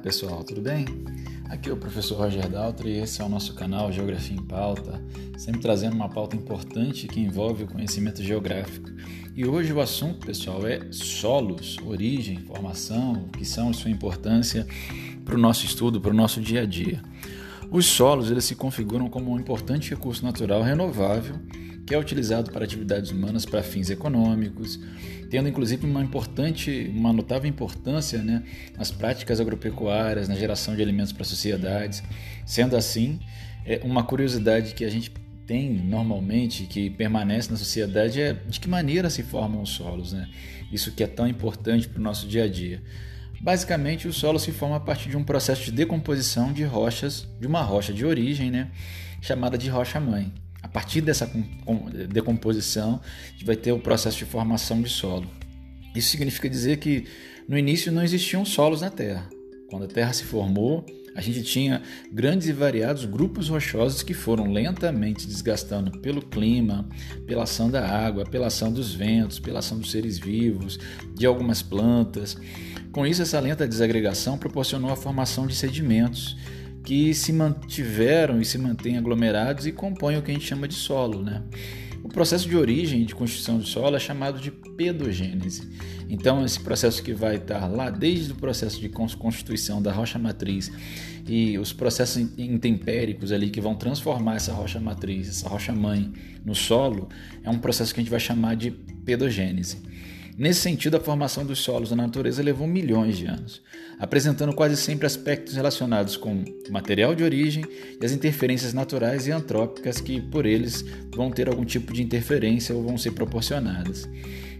pessoal, tudo bem? Aqui é o professor Roger Daltri e esse é o nosso canal Geografia em Pauta, sempre trazendo uma pauta importante que envolve o conhecimento geográfico. E hoje o assunto, pessoal, é solos, origem, formação, o que são sua importância para o nosso estudo, para o nosso dia a dia. Os solos eles se configuram como um importante recurso natural renovável que é utilizado para atividades humanas para fins econômicos, tendo inclusive uma importante, uma notável importância né, nas práticas agropecuárias, na geração de alimentos para sociedades. Sendo assim, é uma curiosidade que a gente tem normalmente, que permanece na sociedade, é de que maneira se formam os solos, né? Isso que é tão importante para o nosso dia a dia. Basicamente, o solo se forma a partir de um processo de decomposição de rochas, de uma rocha de origem, né, chamada de rocha-mãe. Partir dessa decomposição, a gente vai ter o processo de formação de solo. Isso significa dizer que no início não existiam solos na Terra. Quando a Terra se formou, a gente tinha grandes e variados grupos rochosos que foram lentamente desgastando pelo clima, pela ação da água, pela ação dos ventos, pela ação dos seres vivos, de algumas plantas. Com isso, essa lenta desagregação proporcionou a formação de sedimentos que se mantiveram e se mantêm aglomerados e compõem o que a gente chama de solo. Né? O processo de origem e de constituição do solo é chamado de pedogênese. Então, esse processo que vai estar lá desde o processo de constituição da rocha matriz e os processos intempéricos ali que vão transformar essa rocha matriz, essa rocha mãe no solo, é um processo que a gente vai chamar de pedogênese. Nesse sentido, a formação dos solos na natureza levou milhões de anos, apresentando quase sempre aspectos relacionados com material de origem e as interferências naturais e antrópicas que, por eles, vão ter algum tipo de interferência ou vão ser proporcionadas.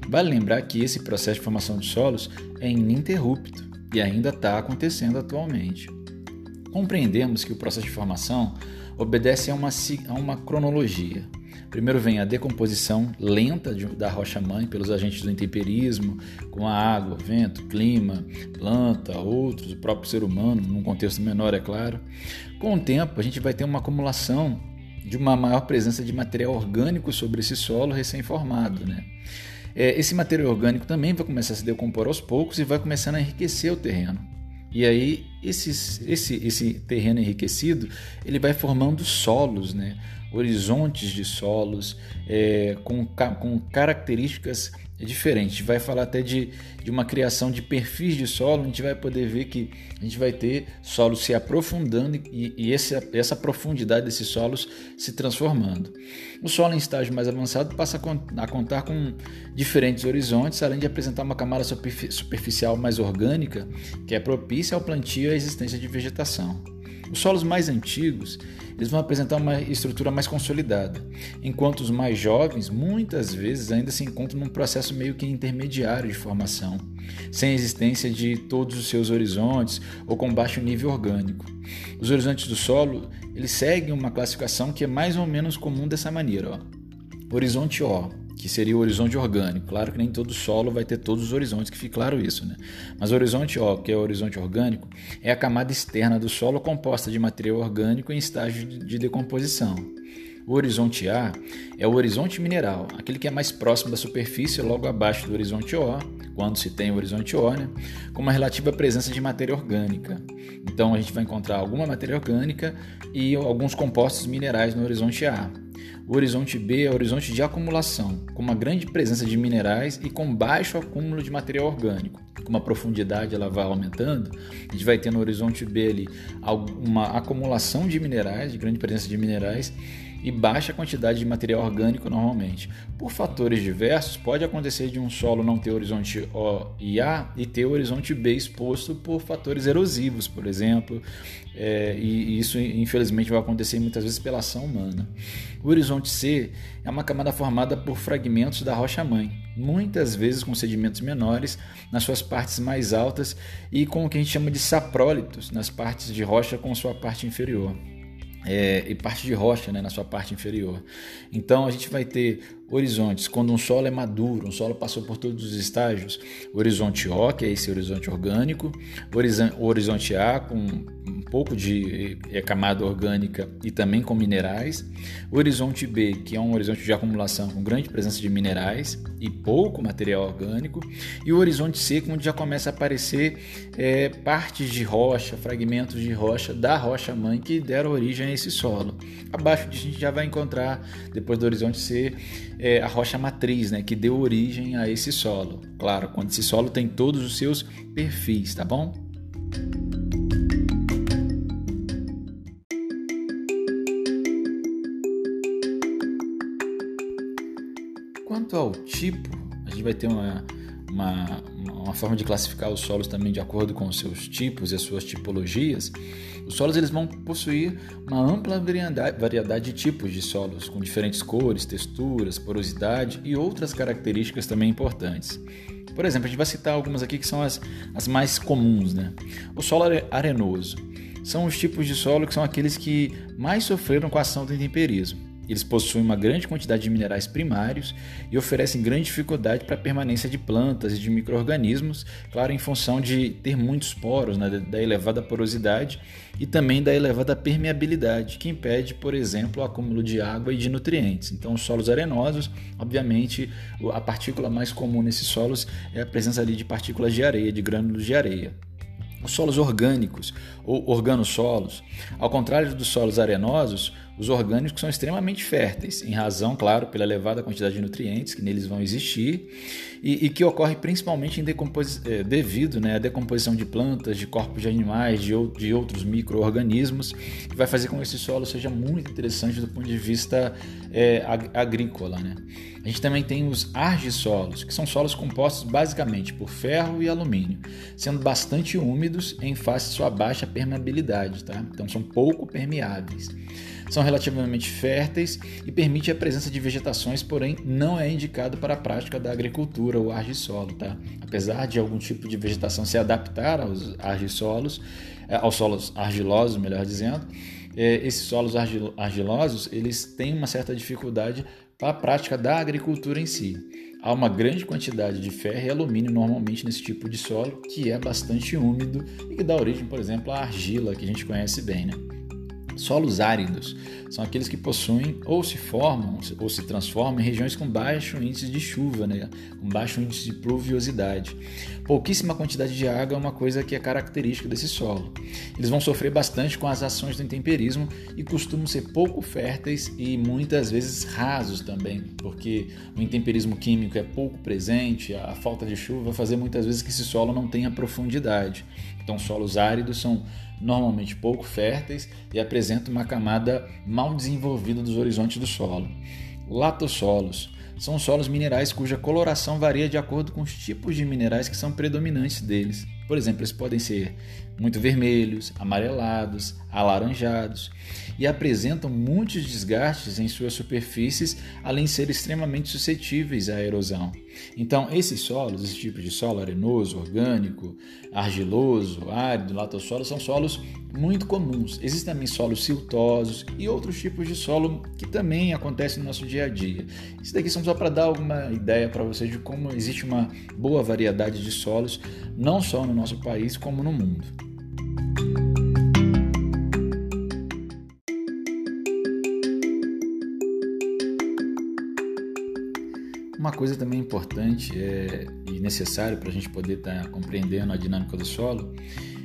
Vale lembrar que esse processo de formação de solos é ininterrupto e ainda está acontecendo atualmente. Compreendemos que o processo de formação obedece a uma, a uma cronologia, Primeiro vem a decomposição lenta de, da rocha-mãe pelos agentes do intemperismo, com a água, vento, clima, planta, outros, o próprio ser humano, num contexto menor, é claro. Com o tempo, a gente vai ter uma acumulação de uma maior presença de material orgânico sobre esse solo recém-formado. Né? É, esse material orgânico também vai começar a se decompor aos poucos e vai começando a enriquecer o terreno. E aí esse, esse, esse terreno enriquecido ele vai formando solos, né? Horizontes de solos é, com, com características diferentes. Vai falar até de, de uma criação de perfis de solo, a gente vai poder ver que a gente vai ter solos se aprofundando e, e essa, essa profundidade desses solos se transformando. O solo em estágio mais avançado passa a contar com diferentes horizontes, além de apresentar uma camada superficial mais orgânica, que é propícia ao plantio e à existência de vegetação. Os solos mais antigos eles vão apresentar uma estrutura mais consolidada, enquanto os mais jovens muitas vezes ainda se encontram num processo meio que intermediário de formação, sem existência de todos os seus horizontes ou com baixo nível orgânico. Os horizontes do solo eles seguem uma classificação que é mais ou menos comum dessa maneira. Ó. Horizonte O que seria o horizonte orgânico. Claro que nem todo solo vai ter todos os horizontes, que fique claro isso, né? Mas o horizonte O, que é o horizonte orgânico, é a camada externa do solo composta de material orgânico em estágio de decomposição. O horizonte A é o horizonte mineral, aquele que é mais próximo da superfície, logo abaixo do horizonte O, quando se tem o horizonte O, né, com uma relativa presença de matéria orgânica. Então a gente vai encontrar alguma matéria orgânica e alguns compostos minerais no horizonte A. O horizonte B é o horizonte de acumulação, com uma grande presença de minerais e com baixo acúmulo de material orgânico. Com uma profundidade ela vai aumentando, a gente vai ter no horizonte B ali uma acumulação de minerais, de grande presença de minerais e baixa quantidade de material orgânico normalmente. Por fatores diversos, pode acontecer de um solo não ter horizonte O e A e ter horizonte B exposto por fatores erosivos, por exemplo, é, e isso infelizmente vai acontecer muitas vezes pela ação humana. O horizonte C é uma camada formada por fragmentos da rocha-mãe, muitas vezes com sedimentos menores nas suas partes mais altas e com o que a gente chama de saprólitos nas partes de rocha com sua parte inferior é, e parte de rocha né, na sua parte inferior. Então a gente vai ter horizontes, quando um solo é maduro, um solo passou por todos os estágios, horizonte O, que é esse horizonte orgânico, horizonte A, com um pouco de é, camada orgânica e também com minerais, horizonte B, que é um horizonte de acumulação com grande presença de minerais e pouco material orgânico, e o horizonte C, onde já começa a aparecer é, partes de rocha, fragmentos de rocha da rocha mãe que deram origem a esse solo. Abaixo disso a gente já vai encontrar, depois do horizonte C, é, a rocha matriz, né, que deu origem a esse solo. Claro, quando esse solo tem todos os seus perfis, tá bom? Quanto ao tipo, a gente vai ter uma, uma, uma forma de classificar os solos também de acordo com os seus tipos e as suas tipologias. Os solos eles vão possuir uma ampla variedade de tipos de solos, com diferentes cores, texturas, porosidade e outras características também importantes. Por exemplo, a gente vai citar algumas aqui que são as, as mais comuns. Né? O solo arenoso são os tipos de solo que são aqueles que mais sofreram com a ação do intemperismo. Eles possuem uma grande quantidade de minerais primários e oferecem grande dificuldade para a permanência de plantas e de micro-organismos, claro, em função de ter muitos poros, né, da elevada porosidade e também da elevada permeabilidade, que impede, por exemplo, o acúmulo de água e de nutrientes. Então, os solos arenosos, obviamente, a partícula mais comum nesses solos é a presença ali de partículas de areia, de grânulos de areia. Os solos orgânicos ou organossolos, ao contrário dos solos arenosos, os orgânicos são extremamente férteis, em razão, claro, pela elevada quantidade de nutrientes que neles vão existir e, e que ocorre principalmente é, devido né, à decomposição de plantas, de corpos de animais, de, de outros micro-organismos, vai fazer com que esse solo seja muito interessante do ponto de vista é, agrícola. Né? A gente também tem os argissolos, que são solos compostos basicamente por ferro e alumínio, sendo bastante úmidos em face à sua baixa permeabilidade, tá? então são pouco permeáveis são relativamente férteis e permite a presença de vegetações, porém não é indicado para a prática da agricultura ou argissolo, tá? Apesar de algum tipo de vegetação se adaptar aos argissolos, eh, aos solos argilosos, melhor dizendo, eh, esses solos argilosos eles têm uma certa dificuldade para a prática da agricultura em si. Há uma grande quantidade de ferro e alumínio normalmente nesse tipo de solo, que é bastante úmido e que dá origem, por exemplo, à argila, que a gente conhece bem, né? Solos áridos são aqueles que possuem ou se formam ou se transformam em regiões com baixo índice de chuva, né? com baixo índice de pluviosidade. Pouquíssima quantidade de água é uma coisa que é característica desse solo. Eles vão sofrer bastante com as ações do intemperismo e costumam ser pouco férteis e muitas vezes rasos também, porque o intemperismo químico é pouco presente, a falta de chuva vai fazer muitas vezes que esse solo não tenha profundidade. Então, solos áridos são normalmente pouco férteis e apresentam uma camada mal desenvolvida dos horizontes do solo. Latossolos são solos minerais cuja coloração varia de acordo com os tipos de minerais que são predominantes deles. Por exemplo, eles podem ser muito vermelhos, amarelados, alaranjados e apresentam muitos desgastes em suas superfícies, além de serem extremamente suscetíveis à erosão. Então, esses solos, esse tipo de solo arenoso, orgânico, argiloso, árido, latossolo, são solos muito comuns. Existem também solos siltosos e outros tipos de solo que também acontecem no nosso dia a dia. Isso daqui são só para dar alguma ideia para vocês de como existe uma boa variedade de solos, não só no nosso país, como no mundo. Uma coisa também importante é, e necessário para a gente poder estar tá compreendendo a dinâmica do solo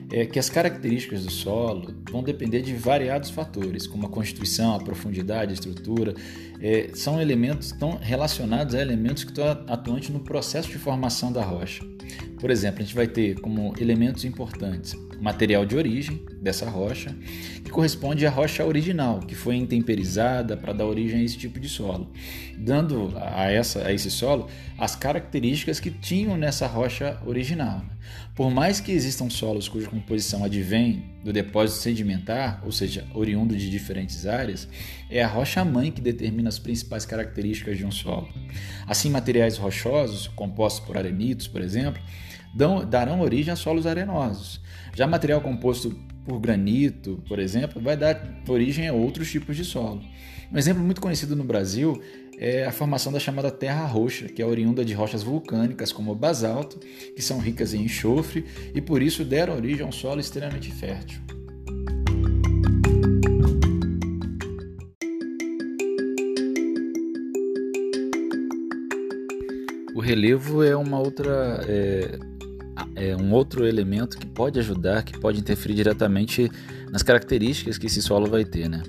é que as características do solo vão depender de variados fatores, como a constituição, a profundidade, a estrutura. É, são elementos tão relacionados a elementos que estão atuantes no processo de formação da rocha. Por exemplo, a gente vai ter como elementos importantes material de origem dessa rocha, que corresponde à rocha original, que foi intemperizada para dar origem a esse tipo de solo, dando a, essa, a esse solo as características que tinham nessa rocha original. Por mais que existam solos cuja composição advém do depósito sedimentar, ou seja, oriundo de diferentes áreas, é a rocha-mãe que determina as principais características de um solo. Assim, materiais rochosos, compostos por arenitos, por exemplo, dão, darão origem a solos arenosos. Já material composto por granito, por exemplo, vai dar origem a outros tipos de solo. Um exemplo muito conhecido no Brasil é a formação da chamada terra roxa, que é oriunda de rochas vulcânicas como o basalto, que são ricas em enxofre e por isso deram origem a um solo extremamente fértil. O relevo é uma outra é, é um outro elemento que pode ajudar, que pode interferir diretamente nas características que esse solo vai ter, né?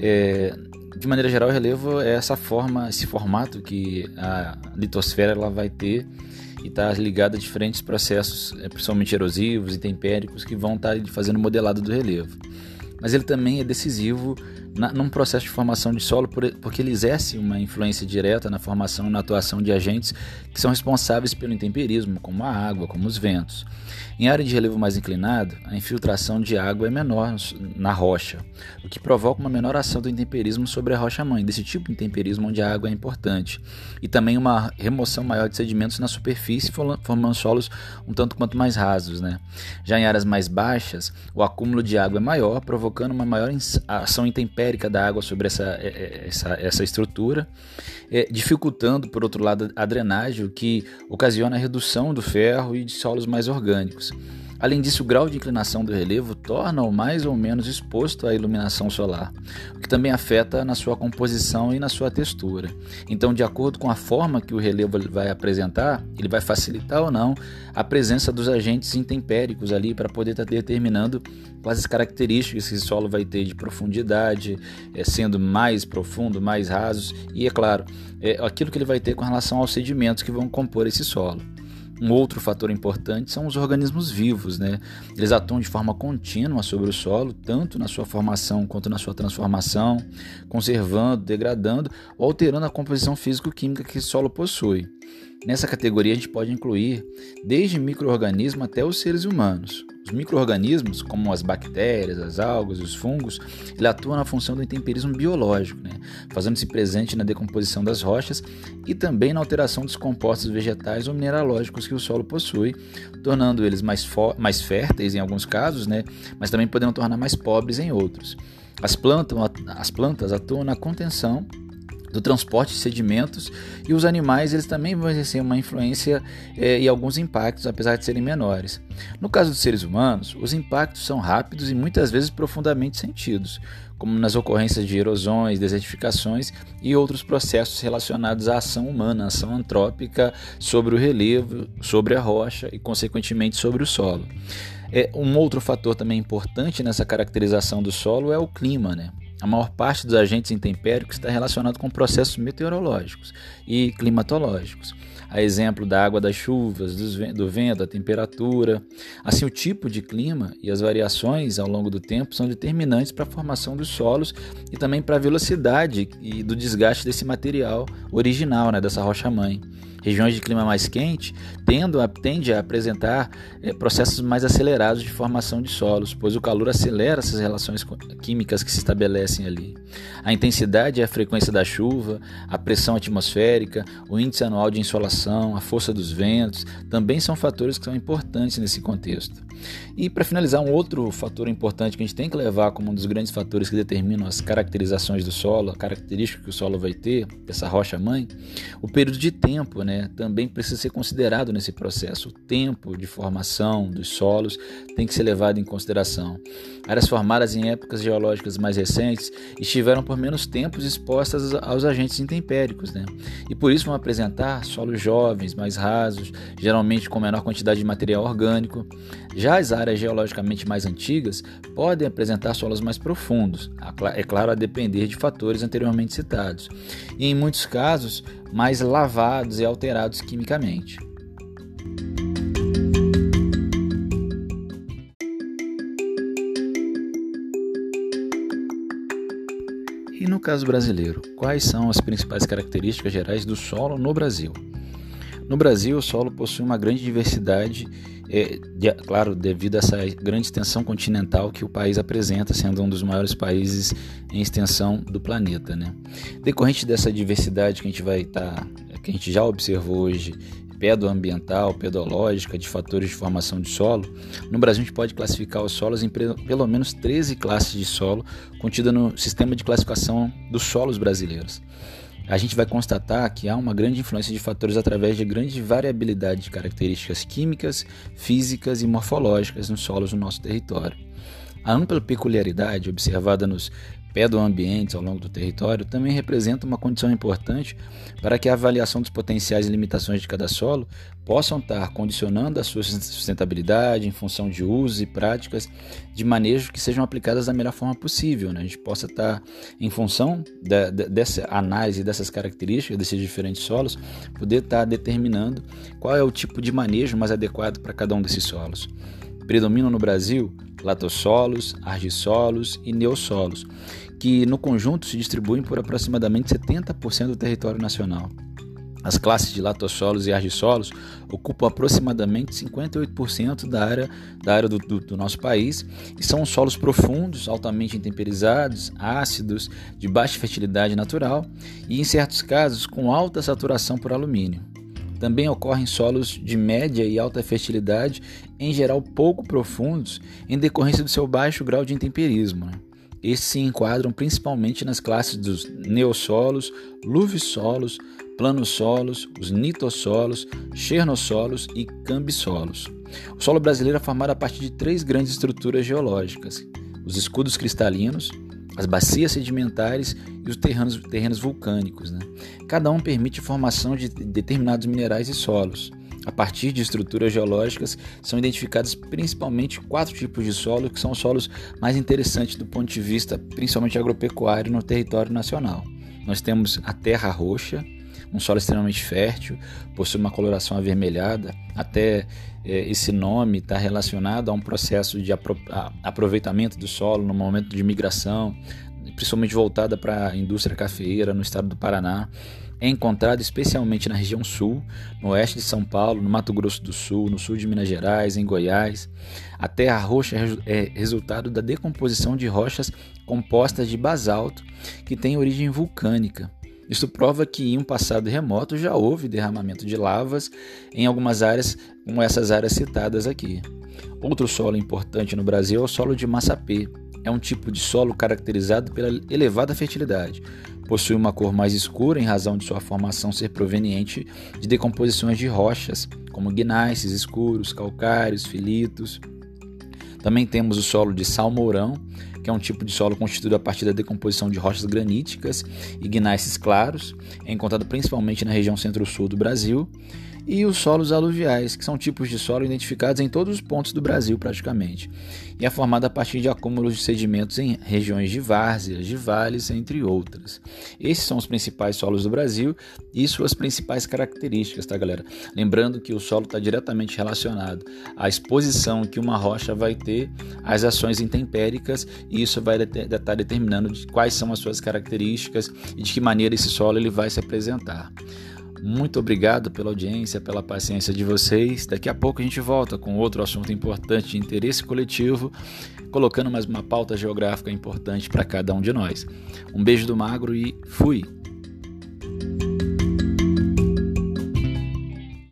É, de maneira geral, o relevo é essa forma, esse formato que a litosfera ela vai ter e está ligada a diferentes processos, é, principalmente erosivos e tempéricos, que vão estar tá fazendo modelado do relevo. Mas ele também é decisivo na, num processo de formação de solo, por, porque ele exerce uma influência direta na formação e na atuação de agentes que são responsáveis pelo intemperismo, como a água, como os ventos. Em área de relevo mais inclinado, a infiltração de água é menor na rocha, o que provoca uma menor ação do intemperismo sobre a rocha-mãe, desse tipo de intemperismo onde a água é importante, e também uma remoção maior de sedimentos na superfície, formando solos um tanto quanto mais rasos. Né? Já em áreas mais baixas, o acúmulo de água é maior, provocando uma maior ação intempérica da água sobre essa, é, é, essa, essa estrutura, é, dificultando, por outro lado, a drenagem, o que ocasiona a redução do ferro e de solos mais orgânicos. Além disso, o grau de inclinação do relevo torna-o mais ou menos exposto à iluminação solar, o que também afeta na sua composição e na sua textura. Então, de acordo com a forma que o relevo vai apresentar, ele vai facilitar ou não a presença dos agentes intempéricos ali para poder estar tá determinando quais as características que esse solo vai ter de profundidade, é, sendo mais profundo, mais rasos, e é claro, é, aquilo que ele vai ter com relação aos sedimentos que vão compor esse solo. Um outro fator importante são os organismos vivos, né? Eles atuam de forma contínua sobre o solo, tanto na sua formação quanto na sua transformação, conservando, degradando ou alterando a composição físico-química que o solo possui. Nessa categoria a gente pode incluir desde microorganismos até os seres humanos. Os microorganismos, como as bactérias, as algas, os fungos, ele atuam na função do intemperismo biológico, né? fazendo-se presente na decomposição das rochas e também na alteração dos compostos vegetais ou mineralógicos que o solo possui, tornando eles mais, mais férteis em alguns casos, né? mas também podendo tornar mais pobres em outros. As plantas, as plantas atuam na contenção do transporte de sedimentos e os animais eles também vão exercer uma influência eh, e alguns impactos, apesar de serem menores. No caso dos seres humanos, os impactos são rápidos e muitas vezes profundamente sentidos, como nas ocorrências de erosões, desertificações e outros processos relacionados à ação humana, ação antrópica sobre o relevo, sobre a rocha e, consequentemente, sobre o solo. É, um outro fator também importante nessa caracterização do solo é o clima, né? A maior parte dos agentes intempéricos está relacionado com processos meteorológicos e climatológicos, a exemplo da água das chuvas, do vento, da temperatura. Assim, o tipo de clima e as variações ao longo do tempo são determinantes para a formação dos solos e também para a velocidade e do desgaste desse material original, né, dessa rocha-mãe. Regiões de clima mais quente tendem a, tende a apresentar é, processos mais acelerados de formação de solos, pois o calor acelera essas relações químicas que se estabelecem ali. A intensidade e a frequência da chuva, a pressão atmosférica, o índice anual de insolação, a força dos ventos, também são fatores que são importantes nesse contexto. E para finalizar, um outro fator importante que a gente tem que levar como um dos grandes fatores que determinam as caracterizações do solo, a característica que o solo vai ter, essa rocha mãe, o período de tempo, né, também precisa ser considerado nesse processo. O tempo de formação dos solos tem que ser levado em consideração. Áreas formadas em épocas geológicas mais recentes estiveram por menos tempos expostas aos agentes intempéricos, né? E por isso vão apresentar solos jovens, mais rasos, geralmente com menor quantidade de material orgânico. Já as áreas geologicamente mais antigas podem apresentar solos mais profundos, é claro, a depender de fatores anteriormente citados, e em muitos casos mais lavados e alterados quimicamente. No caso brasileiro, quais são as principais características gerais do solo no Brasil? No Brasil, o solo possui uma grande diversidade, é, de, claro, devido a essa grande extensão continental que o país apresenta, sendo um dos maiores países em extensão do planeta. Né? Decorrente dessa diversidade que a gente vai estar, tá, que a gente já observou hoje, pedoambiental, pedológica, de fatores de formação de solo, no Brasil a gente pode classificar os solos em pelo menos 13 classes de solo contidas no sistema de classificação dos solos brasileiros. a gente vai constatar que há uma grande influência de fatores através de grande variabilidade de características químicas, físicas e morfológicas nos solos do nosso território. A ampla peculiaridade observada nos pedoambientes ao longo do território também representa uma condição importante para que a avaliação dos potenciais e limitações de cada solo possam estar condicionando a sua sustentabilidade em função de usos e práticas de manejo que sejam aplicadas da melhor forma possível. Né? A gente possa estar, em função da, dessa análise dessas características desses diferentes solos, poder estar determinando qual é o tipo de manejo mais adequado para cada um desses solos. Predominam no Brasil latossolos, argissolos e neossolos, que no conjunto se distribuem por aproximadamente 70% do território nacional. As classes de latossolos e argissolos ocupam aproximadamente 58% da área, da área do, do, do, nosso país e são solos profundos, altamente intemperizados, ácidos, de baixa fertilidade natural e, em certos casos, com alta saturação por alumínio. Também ocorrem solos de média e alta fertilidade, em geral pouco profundos, em decorrência do seu baixo grau de intemperismo. Né? Estes se enquadram principalmente nas classes dos neossolos, luvissolos, planossolos, os nitossolos, chernossolos e cambissolos. O solo brasileiro é formado a partir de três grandes estruturas geológicas: os escudos cristalinos, as bacias sedimentares e os terrenos, terrenos vulcânicos. Né? Cada um permite formação de determinados minerais e solos. A partir de estruturas geológicas, são identificados principalmente quatro tipos de solo, que são os solos mais interessantes do ponto de vista principalmente agropecuário no território nacional. Nós temos a terra roxa, um solo extremamente fértil, possui uma coloração avermelhada, até esse nome está relacionado a um processo de apro aproveitamento do solo no momento de migração, principalmente voltada para a indústria cafeeira no estado do Paraná. É encontrado especialmente na região sul, no oeste de São Paulo, no Mato Grosso do Sul, no sul de Minas Gerais, em Goiás. A terra roxa é resultado da decomposição de rochas compostas de basalto que têm origem vulcânica. Isso prova que em um passado remoto já houve derramamento de lavas em algumas áreas, como essas áreas citadas aqui. Outro solo importante no Brasil é o solo de Massapê. É um tipo de solo caracterizado pela elevada fertilidade. Possui uma cor mais escura em razão de sua formação ser proveniente de decomposições de rochas, como gneiss escuros, calcários, filitos. Também temos o solo de salmourão, que é um tipo de solo constituído a partir da decomposição de rochas graníticas e gneiss claros, é encontrado principalmente na região centro-sul do Brasil e os solos aluviais, que são tipos de solo identificados em todos os pontos do Brasil praticamente, e é formado a partir de acúmulos de sedimentos em regiões de várzeas, de vales, entre outras. Esses são os principais solos do Brasil e suas principais características, tá galera? Lembrando que o solo está diretamente relacionado à exposição que uma rocha vai ter às ações intempéricas e isso vai estar tá determinando quais são as suas características e de que maneira esse solo ele vai se apresentar. Muito obrigado pela audiência, pela paciência de vocês. Daqui a pouco a gente volta com outro assunto importante de interesse coletivo, colocando mais uma pauta geográfica importante para cada um de nós. Um beijo do magro e fui!